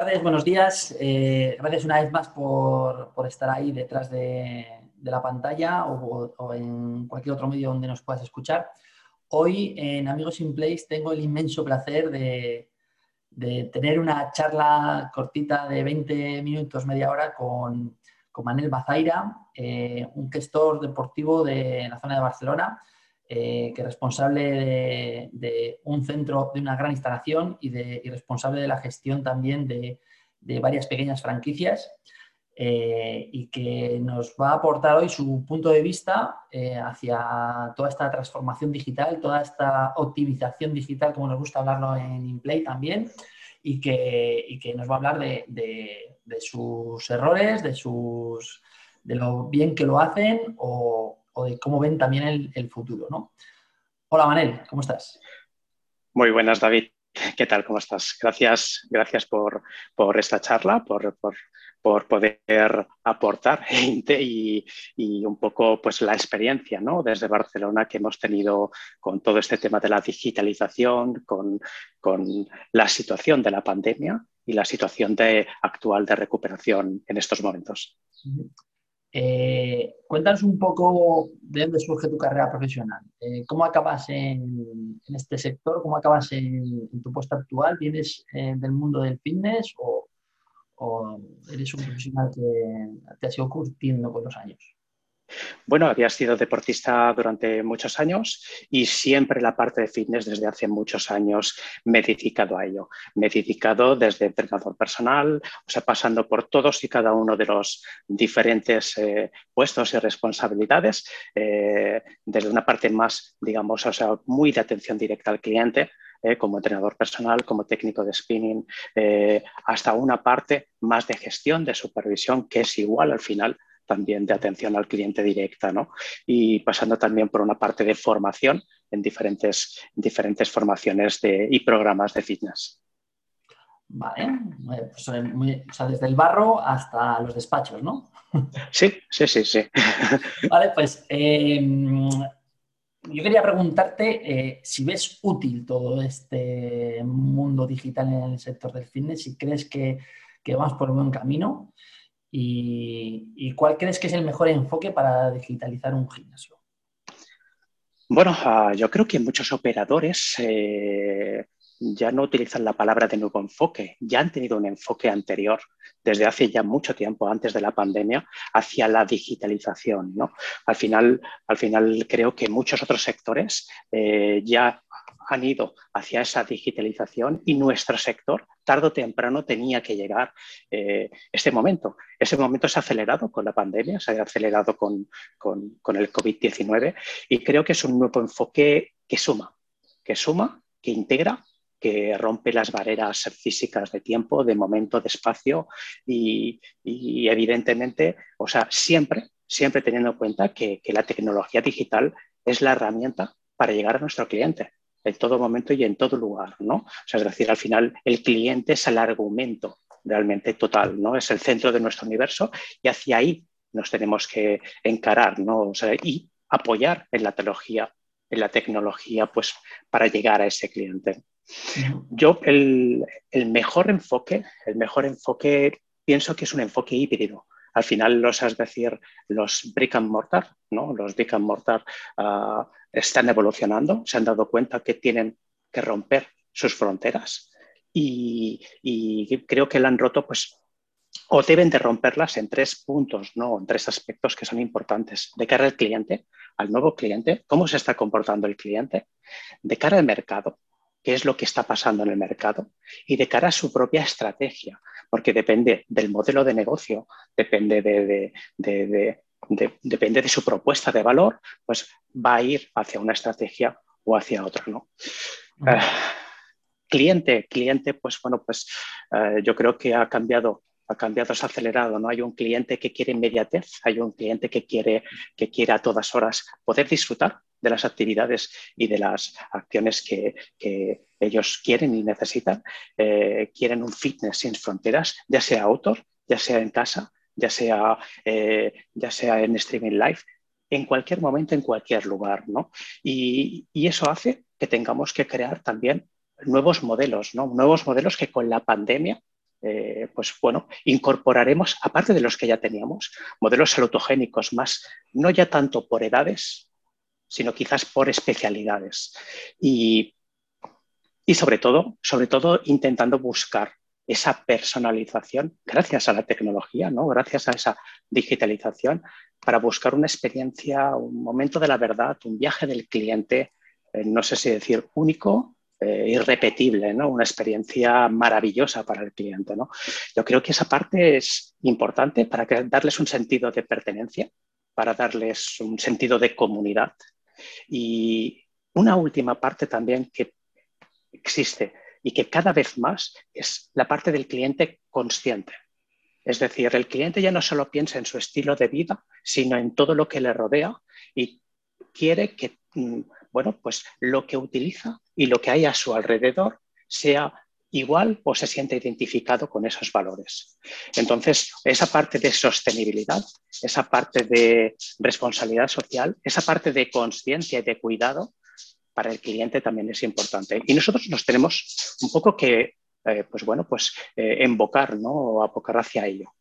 tardes, buenos días. Eh, gracias una vez más por, estar ahí detrás de, la pantalla o, en cualquier otro medio donde nos puedas escuchar. Hoy en Amigos in Place tengo el inmenso placer de, tener una charla cortita de 20 minutos, media hora con, con Manel Bazaira, eh, un gestor deportivo de la zona de Barcelona eh, que responsable de, un centro, de una gran instalación y, de, responsable de la gestión también de, varias pequeñas franquicias eh, y que nos va a aportar hoy su punto de vista eh, hacia toda esta transformación digital, toda esta optimización digital, como nos gusta hablarlo en InPlay también, y que, que nos va a hablar de, sus errores, de, sus, de lo bien que lo hacen o, o de cómo ven también el, futuro. ¿no? Hola Manel, ¿cómo estás? Muy buenas, David. ¿Qué tal? ¿Cómo estás? Gracias, gracias por, esta charla, por, poder aportar y, y, un poco pues, la experiencia ¿no? desde Barcelona que hemos tenido con todo este tema de la digitalización, con, la situación de la pandemia y la situación de, actual de recuperación en estos momentos. Eh, cuéntanos un poco de dónde surge tu carrera profesional. Eh, ¿Cómo acabas en, este sector? ¿Cómo acabas en, tu puesto actual? ¿Vienes eh, del mundo del fitness o, o, eres un profesional que te ha ido curtiendo con los años? Bueno, había sido deportista durante muchos años y siempre la parte de fitness desde hace muchos años me he dedicado a ello. Me he dedicado desde entrenador personal, o sea, pasando por todos y cada uno de los diferentes eh, puestos y responsabilidades, eh, desde una parte más, digamos, o sea, muy de atención directa al cliente, eh, como entrenador personal, como técnico de spinning, hasta una parte más de gestión, de supervisión, que es igual al final también de atención al cliente directa, ¿no? Y pasando también por una parte de formación en diferentes, diferentes formaciones de, y programas de fitness. Vale, pues, eh, o sea, desde el barro hasta los despachos, ¿no? Sí, sí, sí, sí. Vale, pues em, yo quería preguntarte eh, si ves útil todo este mundo digital en el sector del fitness, si crees que, que vamos por un buen camino ¿Y, cuál crees que es el mejor enfoque para digitalizar un gimnasio? Bueno, ah, yo creo que muchos operadores eh, ya no utilizan la palabra de nuevo enfoque, ya han tenido un enfoque anterior desde hace ya mucho tiempo, antes de la pandemia, hacia la digitalización. ¿no? Al, final, al final creo que muchos otros sectores eh, ya han ido hacia esa digitalización y nuestro sector tarde o temprano tenía que llegar eh, este momento. Ese momento se ha acelerado con la pandemia, se ha acelerado con, con el COVID-19 y creo que es un nuevo enfoque que suma, que suma, que integra que rompe las barreras físicas de tiempo, de momento, de espacio y, evidentemente, o sea, siempre, siempre teniendo en cuenta que, que, la tecnología digital es la herramienta para llegar a nuestro cliente en todo momento y en todo lugar, ¿no? O sea, es decir, al final el cliente es el argumento realmente total, ¿no? Es el centro de nuestro universo y hacia ahí nos tenemos que encarar, ¿no? O sea, y apoyar en la tecnología, en la tecnología, pues, para llegar a ese cliente. Yo el, el, mejor enfoque, el mejor enfoque pienso que es un enfoque híbrido al final los, es decir, los brick and mortar, ¿no? Los brick and mortar ah, están evolucionando, se han dado cuenta que tienen que romper sus fronteras y, creo que la han roto, pues, o deben de romperlas en tres puntos, ¿no? En tres aspectos que son importantes. De cara al cliente, al nuevo cliente, cómo se está comportando el cliente, de cara al mercado, qué es lo que está pasando en el mercado y de cara a su propia estrategia, porque depende del modelo de negocio, depende de, depende de su propuesta de valor, pues va a ir hacia una estrategia o hacia otra. ¿no? Eh, cliente, cliente, pues bueno, pues eh, yo creo que ha cambiado ha cambiado, ha acelerado, ¿no? Hay un cliente que quiere inmediatez, hay un cliente que quiere, que quiere a todas horas poder disfrutar de las actividades y de las acciones que, ellos quieren y necesitan. Eh, quieren un fitness sin fronteras, ya sea outdoor, ya sea en casa, ya sea, eh, ya sea en streaming live, en cualquier momento, en cualquier lugar. ¿no? Y, y, eso hace que tengamos que crear también nuevos modelos, ¿no? nuevos modelos que con la pandemia eh, pues bueno, incorporaremos, aparte de los que ya teníamos, modelos salutogénicos más, no ya tanto por edades, sino quizás por especialidades. Y, y sobre todo, sobre todo intentando buscar esa personalización gracias a la tecnología, ¿no? gracias a esa digitalización, para buscar una experiencia, un momento de la verdad, un viaje del cliente, eh, no sé si decir único, eh, irrepetible, ¿no? una experiencia maravillosa para el cliente. ¿no? Yo creo que esa parte es importante para darles un sentido de pertenencia, para darles un sentido de comunidad. Y una última parte también que existe y que cada vez más es la parte del cliente consciente. Es decir, el cliente ya no solo piensa en su estilo de vida, sino en todo lo que le rodea y quiere que, mm, bueno, pues lo que utiliza y lo que hay a su alrededor sea igual o se siente identificado con esos valores. Entonces, esa parte de sostenibilidad, esa parte de responsabilidad social, esa parte de conciencia y de cuidado, para el cliente también es importante. Y nosotros nos tenemos un poco que, eh, pues bueno, pues eh, embocar, ¿no? O abocar hacia ello.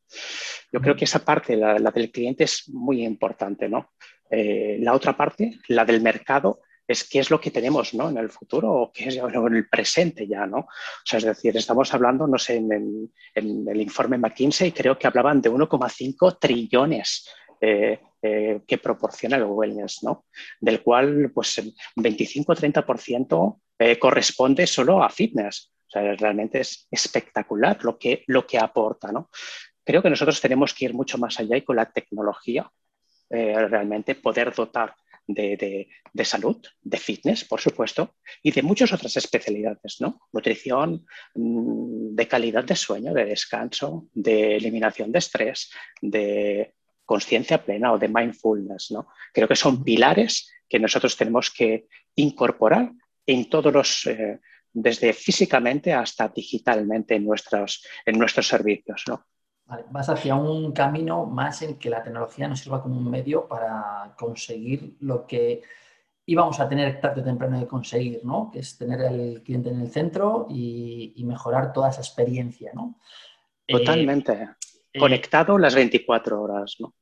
Yo creo que esa parte, la, del cliente, es muy importante, ¿no? Eh, la otra parte, la del mercado, es qué es lo que tenemos ¿no? en el futuro o qué es en el presente ya, ¿no? O sea, es decir, estamos hablando, no sé, en, el informe McKinsey creo que hablaban de 1,5 trillones eh, que proporciona el wellness, ¿no? del cual pues, 25-30% eh, corresponde solo a fitness. O sea, realmente es espectacular lo que, lo que aporta. ¿no? Creo que nosotros tenemos que ir mucho más allá y con la tecnología eh, realmente poder dotar de, de, salud, de fitness, por supuesto, y de muchas otras especialidades, ¿no? Nutrición, mm, de calidad de sueño, de descanso, de eliminación de estrés, de conciencia plena o de mindfulness. ¿no? Creo que son pilares que nosotros tenemos que incorporar en todos los, eh, desde físicamente hasta digitalmente en nuestros, en nuestros servicios. ¿no? vas hacia un camino más en que la tecnología nos sirva como un medio para conseguir lo que íbamos a tener tarde o temprano de conseguir, ¿no? que es tener al cliente en el centro y, mejorar toda esa experiencia. ¿no? Totalmente. Eh, conectado las 24 horas, ¿no?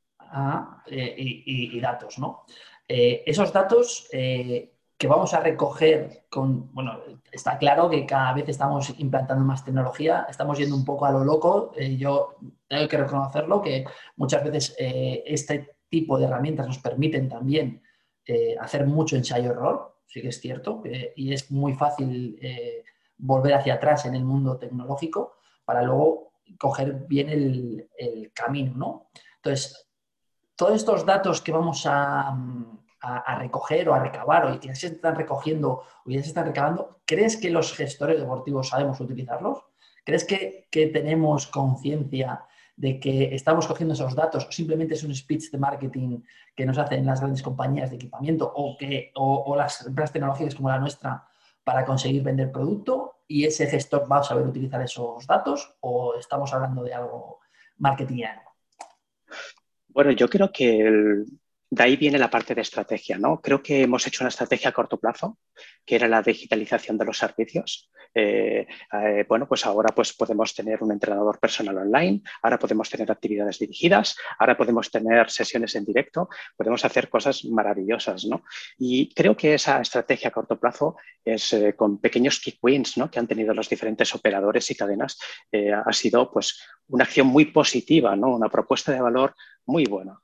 Eh, y, datos, ¿no? Eh, esos datos que vamos a recoger con, bueno, está claro que cada vez estamos implantando más tecnología, estamos yendo un poco a lo loco, yo tengo que reconocerlo, que muchas veces este tipo de herramientas nos permiten también hacer mucho ensayo-error, sí que es cierto, y es muy fácil volver hacia atrás en el mundo tecnológico para luego coger bien el, camino, ¿no? Entonces, todos estos datos que vamos a, recoger o a recabar o que ya se están recogiendo o ya se están recabando, ¿crees que los gestores deportivos sabemos utilizarlos? ¿Crees que, tenemos conciencia de que estamos cogiendo esos datos o simplemente es un speech de marketing que nos hacen las grandes compañías de equipamiento o, que, o, las empresas tecnológicas como la nuestra para conseguir vender producto y ese gestor va a saber utilizar esos datos o estamos hablando de algo marketingiano? Bueno, yo creo que de ahí viene la parte de estrategia, ¿no? Creo que hemos hecho una estrategia a corto plazo, que era la digitalización de los servicios. Eh, eh, bueno, pues ahora pues podemos tener un entrenador personal online, ahora podemos tener actividades dirigidas, ahora podemos tener sesiones en directo, podemos hacer cosas maravillosas, ¿no? Y creo que esa estrategia a corto plazo es eh, con pequeños key wins, ¿no? Que han tenido los diferentes operadores y cadenas, ha sido pues una acción muy positiva, ¿no? Una propuesta de valor muy buena.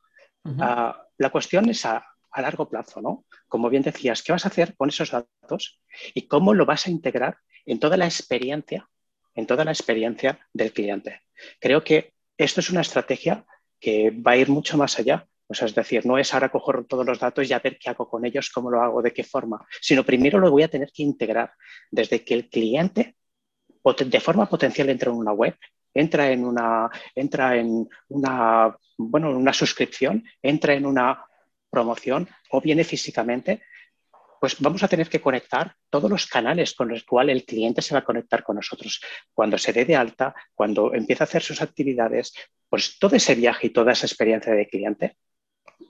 La cuestión es a, largo plazo, ¿no? Como bien decías, ¿qué vas a hacer con esos datos y cómo lo vas a integrar en toda la experiencia, en toda la experiencia del cliente? Creo que esto es una estrategia que va a ir mucho más allá. O sea, es decir, no es ahora coger todos los datos y a ver qué hago con ellos, cómo lo hago, de qué forma, sino primero lo voy a tener que integrar desde que el cliente de forma potencial entra en una web, entra en una, entra en una, bueno, una suscripción, entra en una promoción o viene físicamente, pues vamos a tener que conectar todos los canales con los cuales el cliente se va a conectar con nosotros. Cuando se dé de alta, cuando empieza a hacer sus actividades, pues todo ese viaje y toda esa experiencia de cliente.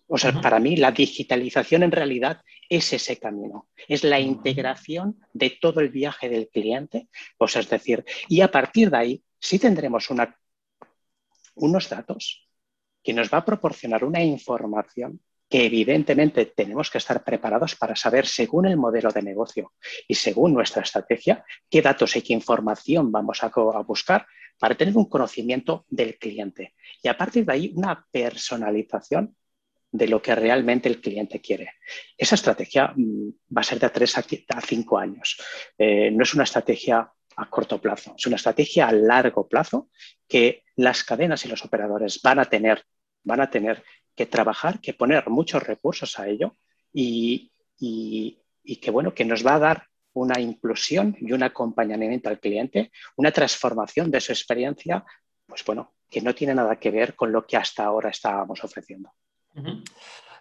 O sea, para mí la digitalización en realidad es ese camino, es la integración de todo el viaje del cliente, o sea, es decir, y a partir de ahí sí tendremos unos datos que nos va a proporcionar una información que evidentemente tenemos que estar preparados para saber, según el modelo de negocio y según nuestra estrategia, qué datos y qué información vamos a, buscar para tener un conocimiento del cliente. Y a partir de ahí, una personalización de lo que realmente el cliente quiere. Esa estrategia mm, va a ser de tres a cinco años. Eh, no es una estrategia a corto plazo, es una estrategia a largo plazo que las cadenas y los operadores van a tener, van a tener que trabajar, que poner muchos recursos a ello y, que, bueno, que nos va a dar una inclusión y un acompañamiento al cliente, una transformación de su experiencia, pues bueno, que no tiene nada que ver con lo que hasta ahora estábamos ofreciendo.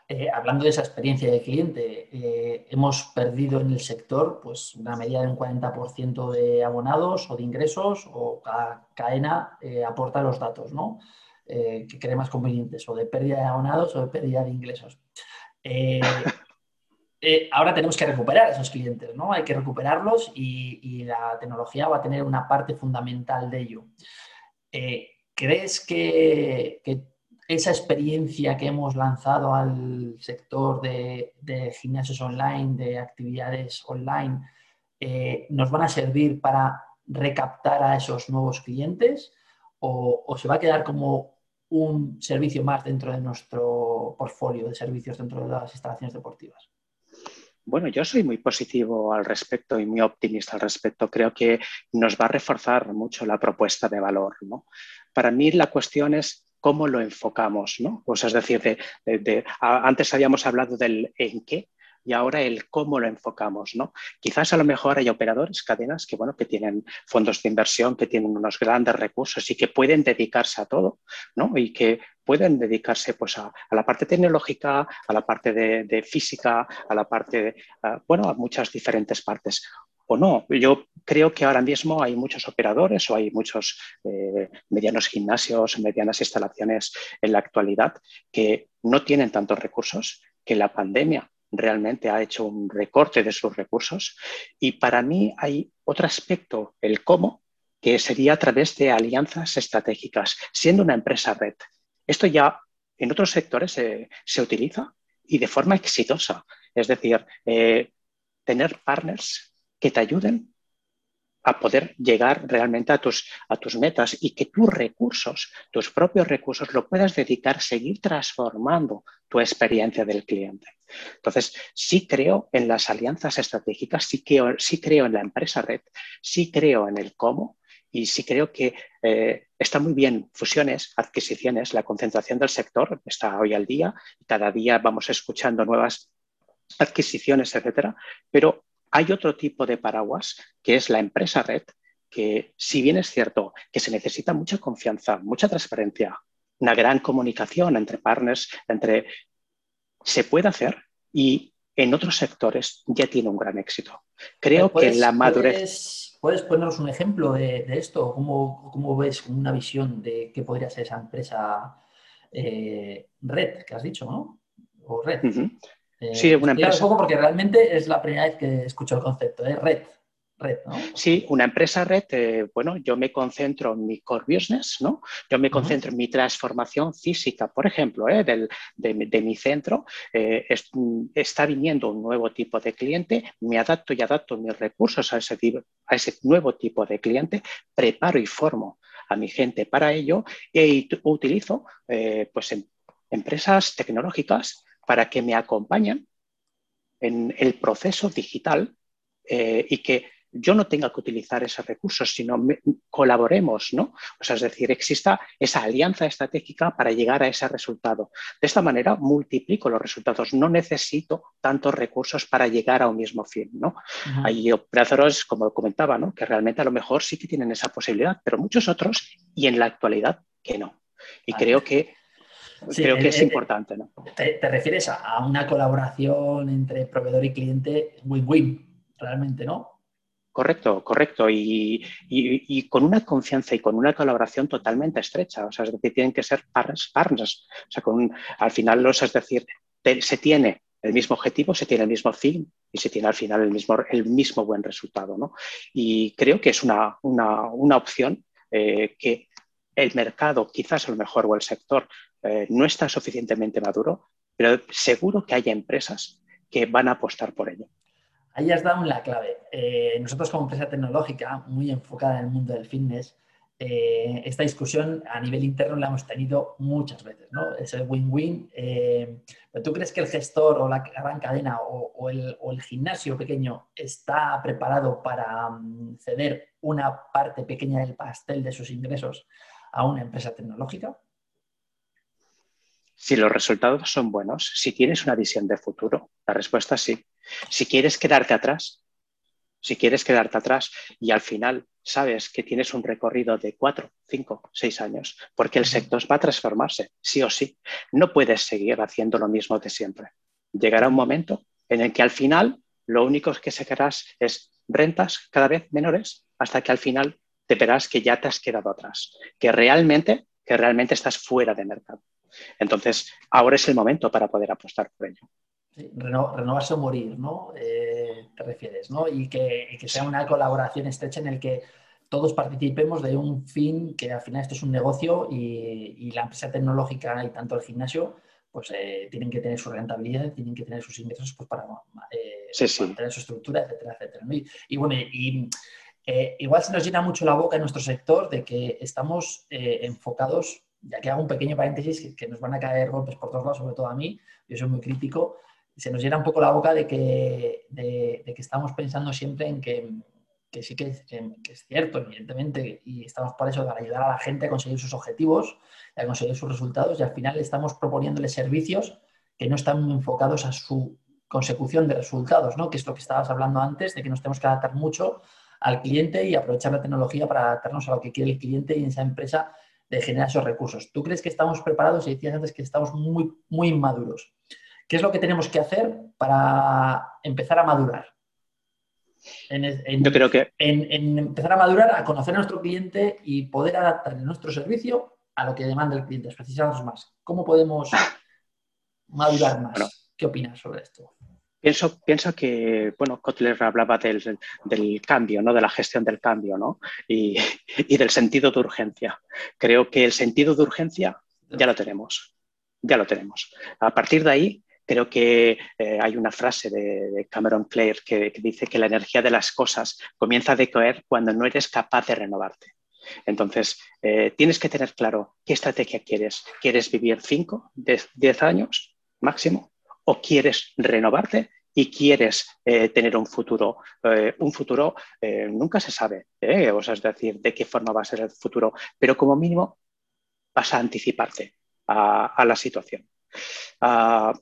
Eh, hablando de esa experiencia de cliente, eh, hemos perdido en el sector pues, una medida de un 40% de abonados o de ingresos o cada cadena eh, aporta los datos, ¿no? Eh, que cree más convenientes, o de pérdida de abonados o de pérdida de ingresos. Ahora tenemos que recuperar esos clientes, ¿no? Hay que recuperarlos y, la tecnología va a tener una parte fundamental de ello. ¿Crees que, esa experiencia que hemos lanzado al sector de, gimnasios online, de actividades online, nos van a servir para recaptar a esos nuevos clientes? O, se va a quedar como un servicio más dentro de nuestro portfolio de servicios dentro de las instalaciones deportivas? Bueno, yo soy muy positivo al respecto y muy optimista al respecto. Creo que nos va a reforzar mucho la propuesta de valor. Para mí la cuestión es cómo lo enfocamos. ¿no? Pues es decir, antes habíamos hablado del en qué y ahora el cómo lo enfocamos. ¿no? Quizás a lo mejor hay operadores, cadenas que, bueno, que tienen fondos de inversión, que tienen unos grandes recursos y que pueden dedicarse a todo ¿no? y que pueden dedicarse pues, a, la parte tecnológica, a la parte de, física, a la parte, bueno, a muchas diferentes partes o no. Yo creo que ahora mismo hay muchos operadores o hay muchos eh, medianos gimnasios, medianas instalaciones en la actualidad que no tienen tantos recursos, que la pandemia realmente ha hecho un recorte de sus recursos. Y para mí hay otro aspecto, el cómo, que sería a través de alianzas estratégicas, siendo una empresa red. Esto ya en otros sectores se utiliza y de forma exitosa. Es decir, eh, tener partners que te ayuden a poder llegar realmente a tus, a tus metas y que tus recursos, tus propios recursos, lo puedas dedicar, seguir transformando tu experiencia del cliente. Entonces, sí creo en las alianzas estratégicas, sí creo, sí creo en la empresa red, sí creo en el cómo y sí creo que eh, está muy bien fusiones, adquisiciones, la concentración del sector está hoy al día cada día vamos escuchando nuevas adquisiciones, etcétera, pero hay otro tipo de paraguas que es la empresa red, que si bien es cierto que se necesita mucha confianza, mucha transparencia, una gran comunicación entre partners, entre se puede hacer y en otros sectores ya tiene un gran éxito. Creo que la madurez. ¿Puedes, ponernos un ejemplo de, esto? ¿Cómo, ¿Cómo, ves una visión de qué podría ser esa empresa eh, red que has dicho, ¿no? O red. Eh, sí, una empresa. Un poco porque realmente es la primera vez que escucho el concepto, de red. Red, ¿no? Sí, una empresa red, eh, bueno, yo me concentro en mi core business, ¿no? Yo me concentro en mi transformación física, por ejemplo, ¿eh? de, mi centro, está viniendo un nuevo tipo de cliente, me adapto y adapto mis recursos a ese, a ese nuevo tipo de cliente, preparo y formo a mi gente para ello y utilizo pues, em, empresas tecnológicas para que me acompañen en el proceso digital eh, y que yo no tenga que utilizar esos recursos, sino colaboremos, ¿no? O sea, es decir, exista esa alianza estratégica para llegar a ese resultado. De esta manera multiplico los resultados, no necesito tantos recursos para llegar a un mismo fin, ¿no? Hay operadores, como comentaba, ¿no? Que realmente a lo mejor sí que tienen esa posibilidad, pero muchos otros y en la actualidad que no. Y creo que Creo que es importante, ¿no? Te, refieres a, una colaboración entre proveedor y cliente win-win, realmente, ¿no? Correcto, correcto. Y, con una confianza y con una colaboración totalmente estrecha. O sea, es decir, tienen que ser partners. O sea, con, al final, los, es decir, se tiene el mismo objetivo, se tiene el mismo fin y se tiene al final el mismo, el mismo buen resultado. ¿no? Y creo que es una, una, una opción eh, que el mercado, quizás a lo mejor, o el sector, eh, no está suficientemente maduro, pero seguro que haya empresas que van a apostar por ello. Ahí has dado la clave. Eh, nosotros como empresa tecnológica muy enfocada en el mundo del fitness, eh, esta discusión a nivel interno la hemos tenido muchas veces, ¿no? Es el win-win. ¿Tú crees que el gestor o la gran cadena o, el, gimnasio pequeño está preparado para mm, ceder una parte pequeña del pastel de sus ingresos a una empresa tecnológica? Si los resultados son buenos, si tienes una visión de futuro, la respuesta es sí. Si quieres quedarte atrás, si quieres quedarte atrás y al final sabes que tienes un recorrido de cuatro, cinco, seis años, porque el sector va a transformarse, sí o sí. No puedes seguir haciendo lo mismo de siempre. Llegará un momento en el que al final lo único que sacarás es rentas cada vez menores hasta que al final te verás que ya te has quedado atrás, que realmente, que realmente estás fuera de mercado. Entonces, ahora es el momento para poder apostar por ello renovarse o morir, ¿no? Eh, te refieres, ¿no? Y que, sea una colaboración estrecha en el que todos participemos de un fin que al final esto es un negocio y, la empresa tecnológica y tanto el gimnasio pues eh, tienen que tener su rentabilidad, tienen que tener sus ingresos pues, para eh, mantener su estructura, etcétera, etcétera. Y, bueno, y, igual se nos llena mucho la boca en nuestro sector de que estamos enfocados, ya que hago un pequeño paréntesis, que, nos van a caer golpes por todos lados, sobre todo a mí, yo soy muy crítico, se nos llena un poco la boca de que, de, que estamos pensando siempre en que, que sí que, es cierto, evidentemente, y estamos para eso, para ayudar a la gente a conseguir sus objetivos, a conseguir sus resultados, y al final estamos proponiéndole servicios que no están enfocados a su consecución de resultados, ¿no? que es lo que estabas hablando antes, de que nos tenemos que adaptar mucho al cliente y aprovechar la tecnología para adaptarnos a lo que quiere el cliente y en esa empresa de generar esos recursos. ¿Tú crees que estamos preparados? Y decías antes que estamos muy, muy inmaduros. ¿Qué es lo que tenemos que hacer para empezar a madurar? Yo creo que... En, empezar a madurar, a conocer a nuestro cliente y poder adaptar nuestro servicio a lo que demanda el cliente, precisamos más. ¿Cómo podemos madurar más? ¿Qué opinas sobre esto? Pienso, pienso que, bueno, Kotler hablaba del, cambio, ¿no? de la gestión del cambio ¿no? y, del sentido de urgencia. Creo que el sentido de urgencia ya lo tenemos, ya lo tenemos. A partir de ahí, Creo que eh, hay una frase de, Cameron Clare que, dice que la energía de las cosas comienza a decaer cuando no eres capaz de renovarte. Entonces, eh, tienes que tener claro qué estrategia quieres. ¿Quieres vivir 5, 10 años máximo? ¿O quieres renovarte y quieres eh, tener un futuro. un futuro nunca se sabe, o sea, es decir, de qué forma va a ser el futuro, pero como mínimo vas a anticiparte a, la situación. Ah,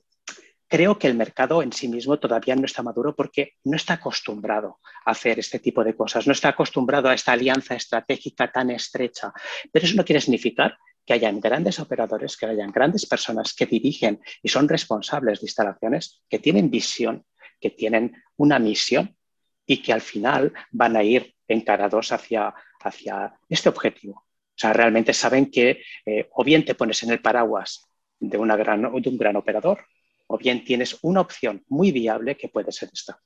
creo que el mercado en sí mismo todavía no está maduro porque no está acostumbrado a hacer este tipo de cosas, no está acostumbrado a esta alianza estratégica tan estrecha. Pero eso no quiere significar que hayan grandes operadores, que hayan grandes personas que dirigen y son responsables de instalaciones, que tienen visión, que tienen una misión y que al final van a ir encarados hacia, hacia este objetivo. O sea, realmente saben que eh, o bien te pones en el paraguas de, una gran, de un gran operador o bien tienes una opción muy viable que puede ser esta.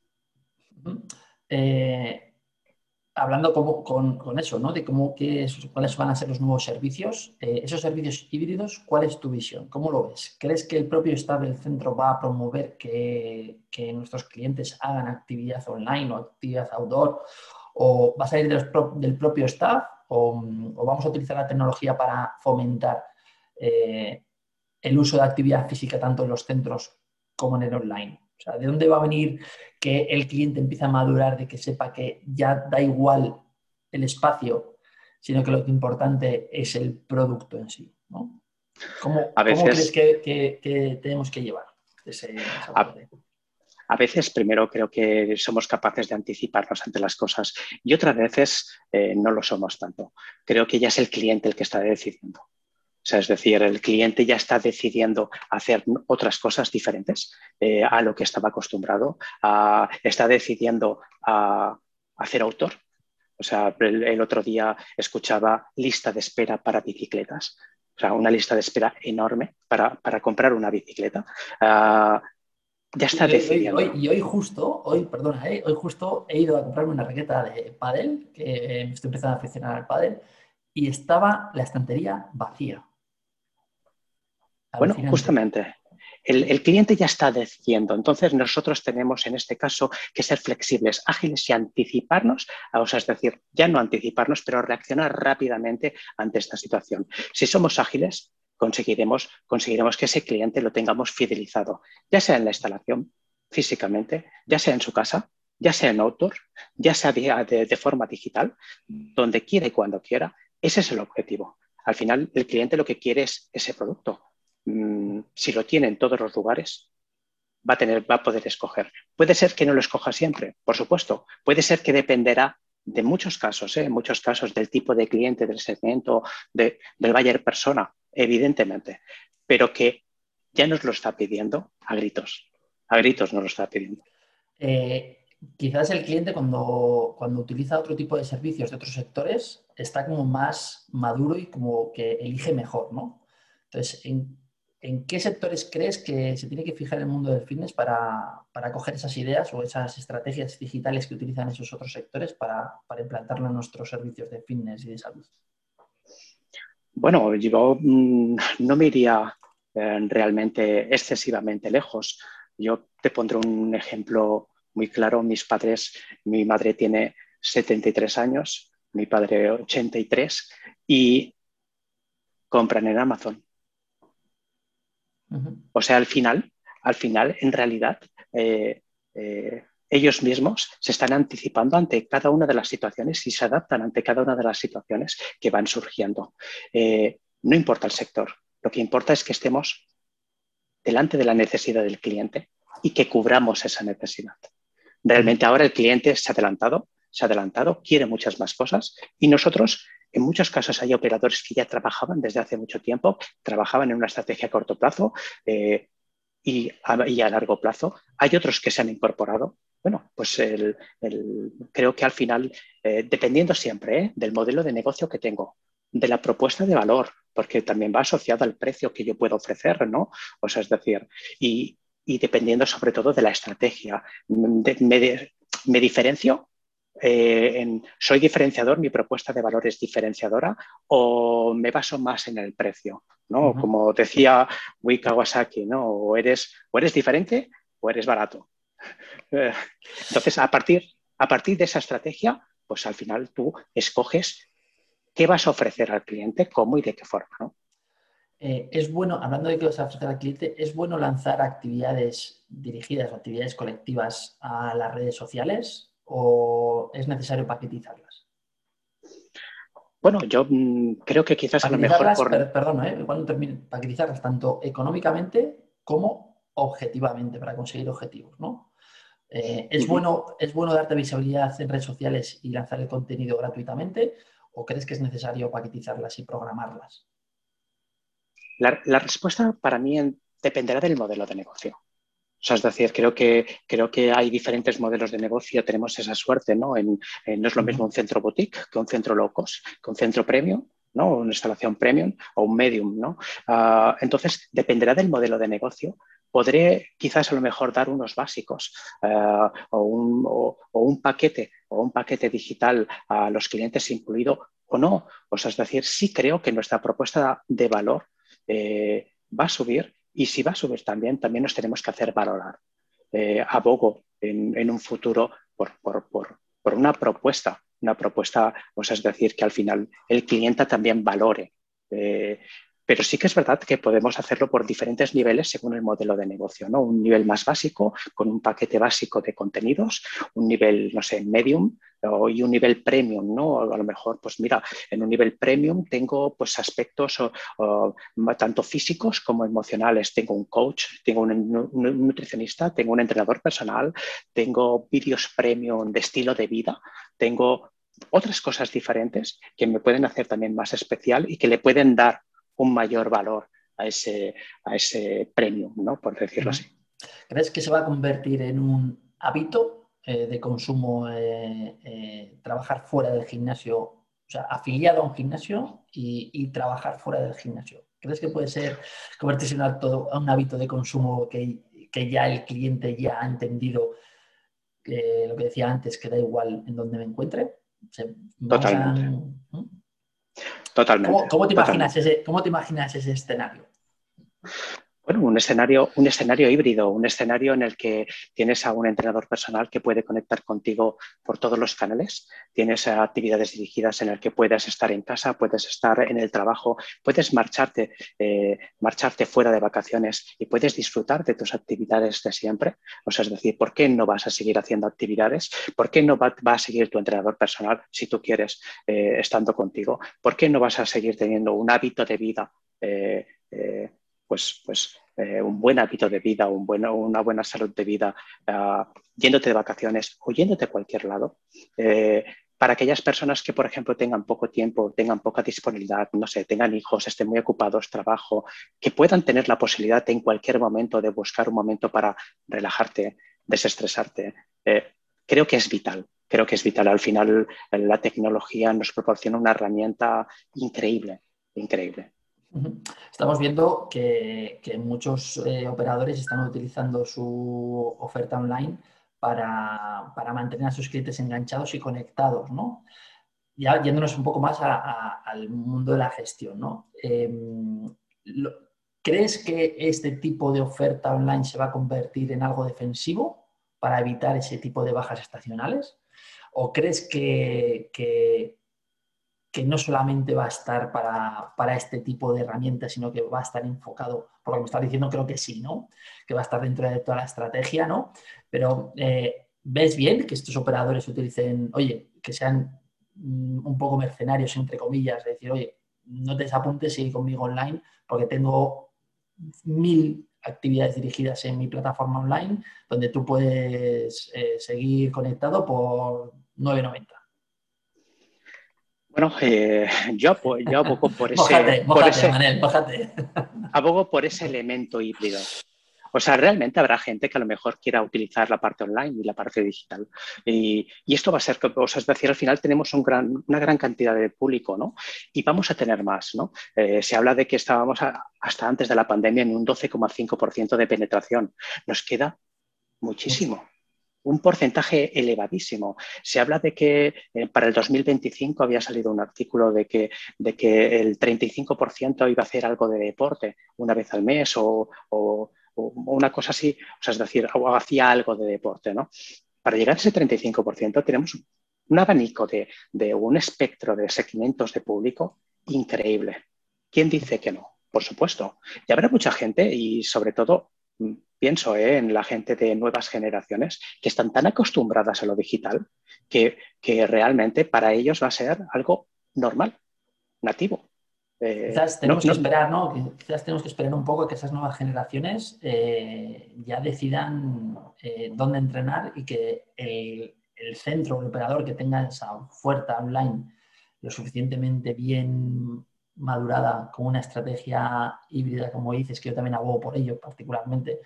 Hablando con, eso. De cómo, cuáles van a ser los nuevos servicios, eh, esos servicios híbridos, ¿cuál es tu visión? ¿Cómo lo ves? ¿Crees que el propio staff del centro va a promover que, nuestros clientes hagan actividad online o actividad outdoor? ¿O va a salir del propio staff? O, vamos a utilizar la tecnología para fomentar eh, el uso de actividad física tanto en los centros como en el online. O sea, ¿de dónde va a venir que el cliente empiece a madurar, de que sepa que ya da igual el espacio, sino que lo importante es el producto en sí? ¿no? ¿Cómo, crees que, tenemos que llevar ese, a, veces, primero, creo que somos capaces de anticiparnos ante las cosas y otras veces eh, no lo somos tanto. Creo que ya es el cliente el que está decidiendo. O sea, es decir, el cliente ya está decidiendo hacer otras cosas diferentes eh, a lo que estaba acostumbrado, está decidiendo a, hacer autor. O sea, el, otro día escuchaba lista de espera para bicicletas, o sea, una lista de espera enorme para, comprar una bicicleta. Ah, ya está decidiendo. y hoy justo, hoy, perdona, eh, hoy justo he ido a comprarme una raqueta de pádel, que me estoy empezando a aficionar al pádel, y estaba la estantería vacía. Bueno, justamente. El, cliente ya está diciendo, entonces nosotros tenemos en este caso que ser flexibles, ágiles y anticiparnos, o sea, es decir, ya no anticiparnos, pero reaccionar rápidamente ante esta situación. Si somos ágiles, conseguiremos, conseguiremos que ese cliente lo tengamos fidelizado, ya sea en la instalación físicamente, ya sea en su casa, ya sea en outdoor, ya sea de, forma digital, donde quiera y cuando quiera. Ese es el objetivo. Al final, el cliente lo que quiere es ese producto. Mm, si lo tiene en todos los lugares, va a, tener, va a poder escoger. Puede ser que no lo escoja siempre, por supuesto. Puede ser que dependerá de muchos casos, ¿eh? muchos casos del tipo de cliente, del segmento, del buyer persona, evidentemente, pero que ya nos lo está pidiendo a gritos. A gritos nos lo está pidiendo. Eh, quizás el cliente cuando, cuando utiliza otro tipo de servicios de otros sectores está como más maduro y como que elige mejor, ¿no? Entonces, ¿en, qué sectores crees que se tiene que fijar el mundo del fitness para, para coger esas ideas o esas estrategias digitales que utilizan esos otros sectores para, para implantarlo en nuestros servicios de fitness y de salud? Bueno, yo mm, no me iría eh, realmente excesivamente lejos. Yo te pondré un ejemplo muy claro. Mis padres, mi madre tiene 73 años, mi padre 83 y compran en Amazon. O sea, al final, al final, en realidad, eh, eh, ellos mismos se están anticipando ante cada una de las situaciones y se adaptan ante cada una de las situaciones que van surgiendo. Eh, no importa el sector, lo que importa es que estemos delante de la necesidad del cliente y que cubramos esa necesidad. Realmente ahora el cliente se ha adelantado, se ha adelantado, quiere muchas más cosas y nosotros, en muchos casos hay operadores que ya trabajaban desde hace mucho tiempo, trabajaban en una estrategia a corto plazo eh, y, a, largo plazo. Hay otros que se han incorporado bueno, pues creo que al final, eh, dependiendo siempre ¿eh? del modelo de negocio que tengo, de la propuesta de valor, porque también va asociado al precio que yo puedo ofrecer, ¿no? O sea, es decir, y, dependiendo sobre todo de la estrategia. me, diferencio eh, en, ¿Soy diferenciador? ¿Mi propuesta de valor es diferenciadora? ¿O me baso más en el precio? ¿no? Como decía Wii Kawasaki, ¿no? o, eres, o eres diferente o eres barato. Entonces, a partir, a partir de esa estrategia, pues al final tú escoges qué vas a ofrecer al cliente, cómo y de qué forma. Eh, es bueno, hablando de vas a ofrecer al cliente, ¿es bueno lanzar actividades dirigidas o actividades colectivas a las redes sociales o es necesario paquetizarlas? Bueno, yo mm, creo que quizás a lo mejor... perdón, ¿eh? cuando paquetizarlas tanto económicamente como objetivamente para conseguir objetivos, ¿no? Eh, ¿es, bueno, ¿Es bueno darte visibilidad en redes sociales y lanzar el contenido gratuitamente o crees que es necesario paquetizarlas y programarlas? La, respuesta para mí dependerá del modelo de negocio. O sea, es decir, creo que, creo que hay diferentes modelos de negocio, tenemos esa suerte, ¿no? no es lo mismo un centro boutique que un centro low cost, que un centro premium, ¿no? Una instalación premium o un medium, ¿no? Ah, entonces, dependerá del modelo de negocio, podré quizás a lo mejor dar unos básicos eh, o, un, paquete o un paquete digital a los clientes incluido o no. O sea, es decir, sí creo que nuestra propuesta de valor eh, va a subir y si va a subir también, también nos tenemos que hacer valorar. Eh, abogo en, un futuro por, una propuesta, una propuesta, o sea, es decir, que al final el cliente también valore pero sí que es verdad que podemos hacerlo por diferentes niveles según el modelo de negocio, ¿no? Un nivel más básico con un paquete básico de contenidos, un nivel, no sé, medium y un nivel premium, ¿no? A lo mejor, pues mira, en un nivel premium tengo pues aspectos tanto físicos como emocionales. Tengo un coach, tengo un, nutricionista, tengo un entrenador personal, tengo vídeos premium de estilo de vida, tengo otras cosas diferentes que me pueden hacer también más especial y que le pueden dar un mayor valor a ese, a ese premium, ¿no? por decirlo así. ¿Crees que se va a convertir en un hábito eh, de consumo eh, eh, trabajar fuera del gimnasio, o sea, afiliado a un gimnasio y, trabajar fuera del gimnasio? ¿Crees que puede ser convertirse en un, un hábito de consumo que, ya el cliente ya ha entendido lo que decía antes, que da igual en dónde me encuentre? Totalmente. Totalmente. ¿Cómo, te, imaginas ese, ¿Cómo te imaginas ese escenario? Bueno, un escenario, un escenario híbrido, un escenario en el que tienes a un entrenador personal que puede conectar contigo por todos los canales, tienes actividades dirigidas en el que puedes estar en casa, puedes estar en el trabajo, puedes marcharte, eh, marcharte fuera de vacaciones y puedes disfrutar de tus actividades de siempre. O sea, es decir, ¿por qué no vas a seguir haciendo actividades? ¿Por qué no va, a seguir tu entrenador personal si tú quieres eh, estando contigo? ¿Por qué no vas a seguir teniendo un hábito de vida? Eh, pues, pues eh, un buen hábito de vida, un una buena salud de vida, uh, yéndote de vacaciones o yéndote a cualquier lado. Eh, para aquellas personas que, por ejemplo, tengan poco tiempo, tengan poca disponibilidad, no sé, tengan hijos, estén muy ocupados, trabajo, que puedan tener la posibilidad en cualquier momento de buscar un momento para relajarte, desestresarte, eh, creo que es vital. Creo que es vital. Al final, la tecnología nos proporciona una herramienta increíble, increíble. Estamos viendo que, muchos eh, operadores están utilizando su oferta online para, mantener a sus clientes enganchados y conectados, ¿no? Ya yéndonos un poco más al mundo de la gestión, ¿no? Em, ¿Crees que este tipo de oferta online se va a convertir en algo defensivo para evitar ese tipo de bajas estacionales? ¿O crees que no solamente va a estar para, este tipo de herramientas, sino que va a estar enfocado, por lo que me estás diciendo, creo que sí, ¿no? Que va a estar dentro de toda la estrategia, ¿no? Pero eh, ¿ves bien que estos operadores utilicen, oye, que sean mm, un poco mercenarios, entre comillas, es decir, oye, no te desapuntes, sigue conmigo online, porque tengo mil actividades dirigidas en mi plataforma online, donde tú puedes eh, seguir conectado por 9.90. Bueno, eh, yo, abogo por ese, abogo por ese elemento híbrido. O sea, realmente habrá gente que a lo mejor quiera utilizar la parte online y la parte digital. Y, esto va a ser, o sea, es decir, al final tenemos una gran cantidad de público, ¿no? Y vamos a tener más, ¿no? Eh, se habla de que estábamos hasta antes de la pandemia en un 12,5% de penetración. Nos queda muchísimo un porcentaje elevadísimo. Se habla de que eh, para el 2025 había salido un artículo de que, de que el 35% iba a hacer algo de deporte una vez al mes o, una cosa así, o sea, es decir, hacía algo de deporte, ¿no? Para llegar a ese 35% tenemos un abanico de, de un espectro de segmentos de público increíble. ¿Quién dice que no? Por supuesto. Y habrá mucha gente y sobre todo pienso ¿eh? en la gente de nuevas generaciones que están tan acostumbradas a lo digital que, realmente para ellos va a ser algo normal, nativo. Eh, quizás tenemos que esperar, ¿no? Quizás tenemos que esperar un poco que esas nuevas generaciones eh, ya decidan dónde entrenar y que el, el centro, el operador que tenga esa oferta online lo suficientemente bien madurada con una estrategia híbrida, como dices, que yo también abogo por ello particularmente,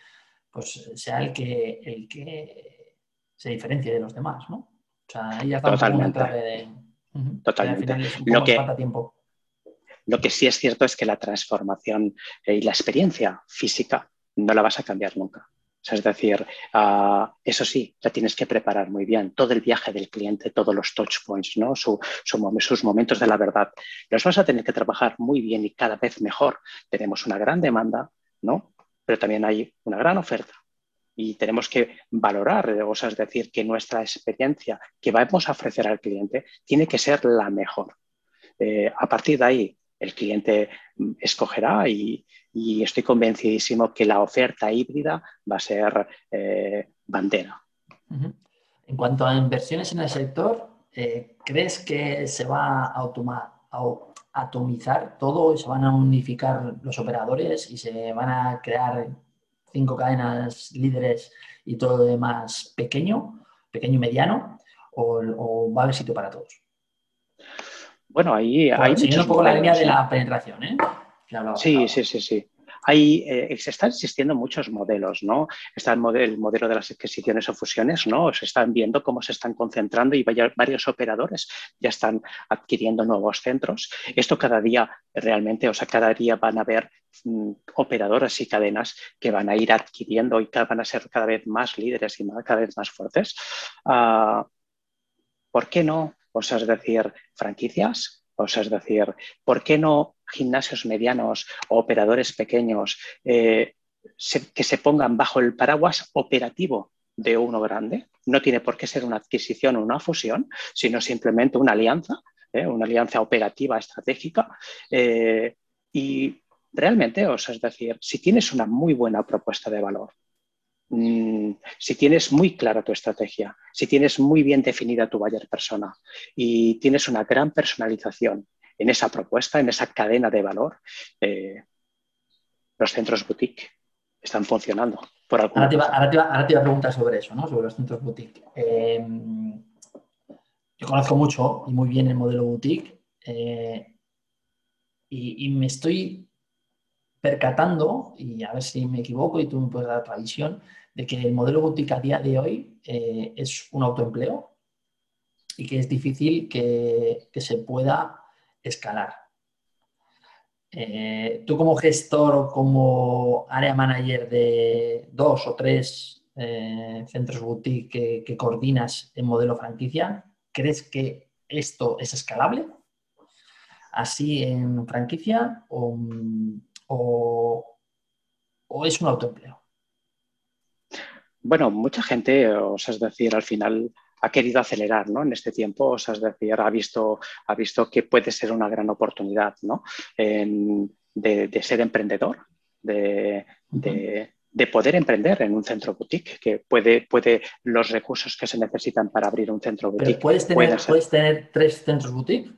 pues sea el que, el que se diferencie de los demás, ¿no? O sea, ahí ya estamos en una clave de... Totalmente. lo, que, tiempo. lo que sí es cierto es que la transformación y la experiencia física no la vas a cambiar nunca es decir, ah, eso sí, la tienes que preparar muy bien. Todo el viaje del cliente, todos los touch points, ¿no? sus momentos de la verdad, los vas a tener que trabajar muy bien y cada vez mejor. Tenemos una gran demanda, ¿no? Pero también hay una gran oferta. Y tenemos que valorar, o es decir, que nuestra experiencia que vamos a ofrecer al cliente tiene que ser la mejor. Eh, a partir de ahí, el cliente escogerá y, estoy convencidísimo que la oferta híbrida va a ser eh, bandera. En cuanto a inversiones en el sector, eh, ¿crees que se va a, atomizar todo y se van a unificar los operadores y se van a crear cinco cadenas líderes y todo lo demás pequeño, pequeño y mediano? ¿O, va a haber sitio para todos? Bueno, ahí hay. un poco la línea de la penetración, ¿eh? Sí, sí, sí, sí. Hay, eh, se están existiendo muchos modelos, ¿no? Está el modelo, de las adquisiciones o fusiones, ¿no? Se están viendo cómo se están concentrando y varios operadores ya están adquiriendo nuevos centros. Esto cada día realmente, o sea, cada día van a haber mm, operadoras y cadenas que van a ir adquiriendo y van a ser cada vez más líderes y cada vez más fuertes. Ah, ¿Por qué no? O sea, es decir, franquicias, O sea, es decir, ¿por qué no gimnasios medianos o operadores pequeños eh, que se pongan bajo el paraguas operativo de uno grande? No tiene por qué ser una adquisición o una fusión, sino simplemente una alianza, ¿eh? una alianza operativa estratégica. Eh, y realmente, o sea, es decir, si tienes una muy buena propuesta de valor, si tienes muy clara tu estrategia, si tienes muy bien definida tu buyer persona y tienes una gran personalización en esa propuesta, en esa cadena de valor, eh, los centros boutique están funcionando. Por ahora, te iba, a preguntar sobre eso, ¿no? sobre los centros boutique. Eh, yo conozco mucho y muy bien el modelo boutique eh, y, me estoy percatando, y a ver si me equivoco y tú me puedes dar otra visión, de que el modelo boutique a día de hoy es un autoempleo y que es difícil que se pueda escalar. Eh, tú como gestor o como área manager de dos o tres eh, centros boutique que, coordinas en modelo franquicia, ¿crees que esto es escalable? ¿Así en franquicia o, o es un autoempleo? Bueno, mucha gente, o sea, es decir, al final ha querido acelerar ¿no? en este tiempo, o sea, es decir, ha visto, ha visto que puede ser una gran oportunidad ¿no? de, ser emprendedor, de, poder emprender en un centro boutique, que puede, puede los recursos que se necesitan para abrir un centro boutique. ¿Puedes tener, ¿Puedes tener tres centros boutique?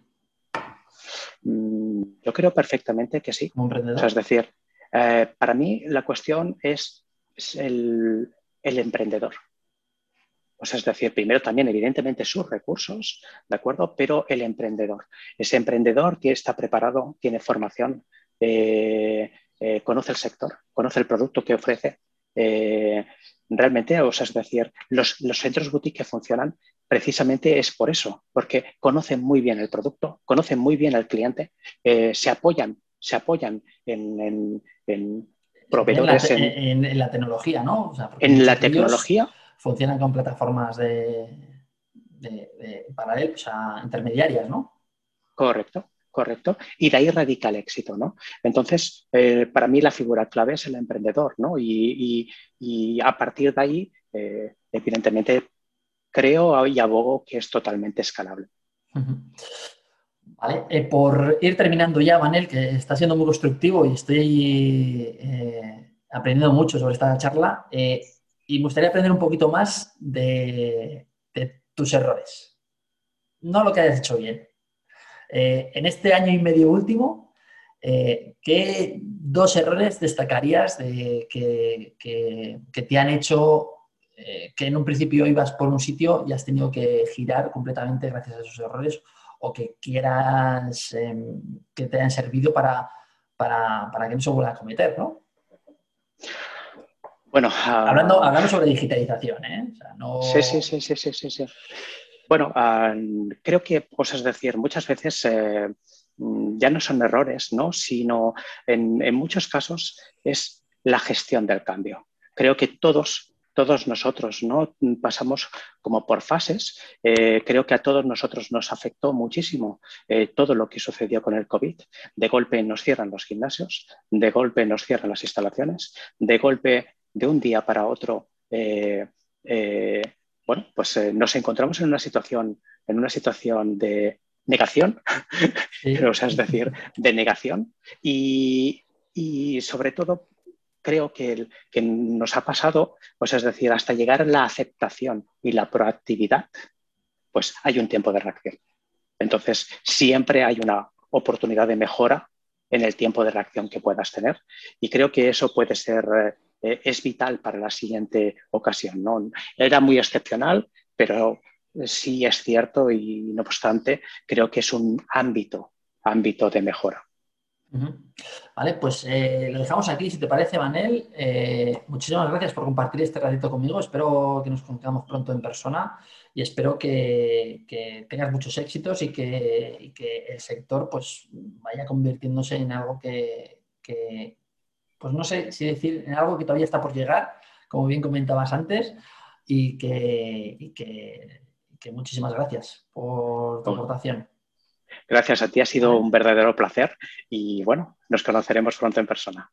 Mm, yo creo perfectamente que sí. Como emprendedor. es decir, eh, para mí la cuestión es, el, el emprendedor. O sea, es decir, primero también, evidentemente, sus recursos, ¿de acuerdo? Pero el emprendedor. Ese emprendedor que está preparado, tiene formación, eh, eh, conoce el sector, conoce el producto que ofrece. Realmente, o sea, es decir, los, centros boutique que funcionan precisamente es por eso, porque conocen muy bien el producto, conocen muy bien al cliente, se apoyan, se apoyan en, proveedores. En la, tecnología, ¿no? en la tecnología funcionan con plataformas de, de, o sea, intermediarias, ¿no? Correcto, correcto. Y de ahí radica el éxito, ¿no? Entonces, eh, para mí la figura clave es el emprendedor, ¿no? Y, a partir de ahí, eh, evidentemente, creo y abogo que es totalmente escalable. Vale, eh, por ir terminando ya, Manel, que está siendo muy constructivo y estoy aprendiendo mucho sobre esta charla, y me gustaría aprender un poquito más de, tus errores. No lo que hayas hecho bien. Eh, en este año y medio último, eh, ¿qué dos errores destacarías de, que, te han hecho eh, que en un principio ibas por un sitio y has tenido que girar completamente gracias a esos errores o que quieras em, que te hayan servido para, para, para, que no se vuelva a cometer, ¿no? Bueno, ah, hablando, hablando sobre digitalización, ¿eh? sí, sí, sí, sí, sí, sí, Bueno, ah, creo que, es decir, muchas veces eh, ya no son errores, ¿no? Sino en, muchos casos es la gestión del cambio. Creo que todos todos nosotros ¿no? pasamos como por fases. Eh, creo que a todos nosotros nos afectó muchísimo eh, todo lo que sucedió con el COVID. De golpe nos cierran los gimnasios, de golpe nos cierran las instalaciones, de golpe de un día para otro, eh, bueno, pues nos encontramos en una situación, en una situación de negación, es decir, de negación. Y, sobre todo, creo que, nos ha pasado, pues es decir, hasta llegar a la aceptación y la proactividad, pues hay un tiempo de reacción. Entonces, siempre hay una oportunidad de mejora en el tiempo de reacción que puedas tener. Y creo que eso puede ser eh, es vital para la siguiente ocasión. ¿no? Era muy excepcional, pero sí es cierto y no obstante, creo que es un ámbito, ámbito de mejora. Vale, pues eh, lo dejamos aquí, si te parece, Manel. Eh, muchísimas gracias por compartir este ratito conmigo. Espero que nos conozcamos pronto en persona y espero que, tengas muchos éxitos y que, el sector pues, vaya convirtiéndose en algo que, pues no sé si decir, en algo que todavía está por llegar, como bien comentabas antes, y que, muchísimas gracias por tu aportación. Gracias a ti, ha sido un verdadero placer y bueno, nos conoceremos pronto en persona.